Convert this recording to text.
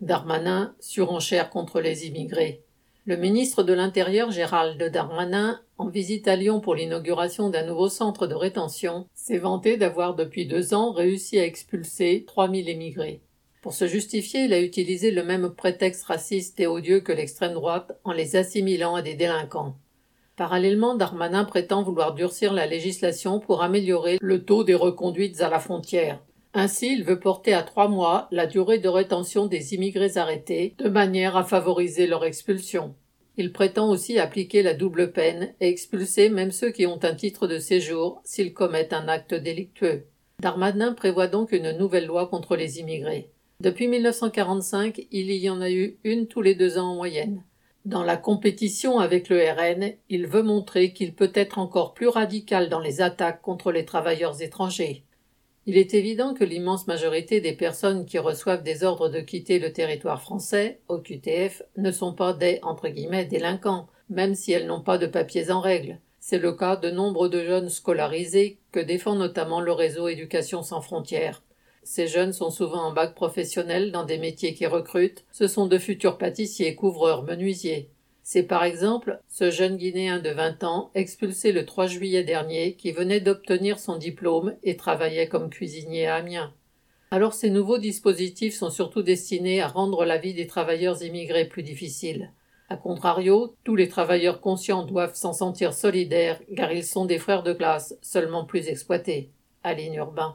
Darmanin surenchère contre les immigrés. Le ministre de l'Intérieur Gérald Darmanin, en visite à Lyon pour l'inauguration d'un nouveau centre de rétention, s'est vanté d'avoir depuis deux ans réussi à expulser 3000 émigrés. Pour se justifier, il a utilisé le même prétexte raciste et odieux que l'extrême droite en les assimilant à des délinquants. Parallèlement, Darmanin prétend vouloir durcir la législation pour améliorer le taux des reconduites à la frontière. Ainsi, il veut porter à trois mois la durée de rétention des immigrés arrêtés, de manière à favoriser leur expulsion. Il prétend aussi appliquer la double peine et expulser même ceux qui ont un titre de séjour s'ils commettent un acte délictueux. Darmanin prévoit donc une nouvelle loi contre les immigrés. Depuis 1945, il y en a eu une tous les deux ans en moyenne. Dans la compétition avec le RN, il veut montrer qu'il peut être encore plus radical dans les attaques contre les travailleurs étrangers. Il est évident que l'immense majorité des personnes qui reçoivent des ordres de quitter le territoire français, au QTF, ne sont pas des entre guillemets délinquants, même si elles n'ont pas de papiers en règle. C'est le cas de nombre de jeunes scolarisés que défend notamment le réseau Éducation sans frontières. Ces jeunes sont souvent en bac professionnel dans des métiers qui recrutent. Ce sont de futurs pâtissiers, couvreurs, menuisiers. C'est par exemple ce jeune Guinéen de 20 ans, expulsé le 3 juillet dernier, qui venait d'obtenir son diplôme et travaillait comme cuisinier à Amiens. Alors ces nouveaux dispositifs sont surtout destinés à rendre la vie des travailleurs immigrés plus difficile. A contrario, tous les travailleurs conscients doivent s'en sentir solidaires car ils sont des frères de classe, seulement plus exploités. Aline Urbain.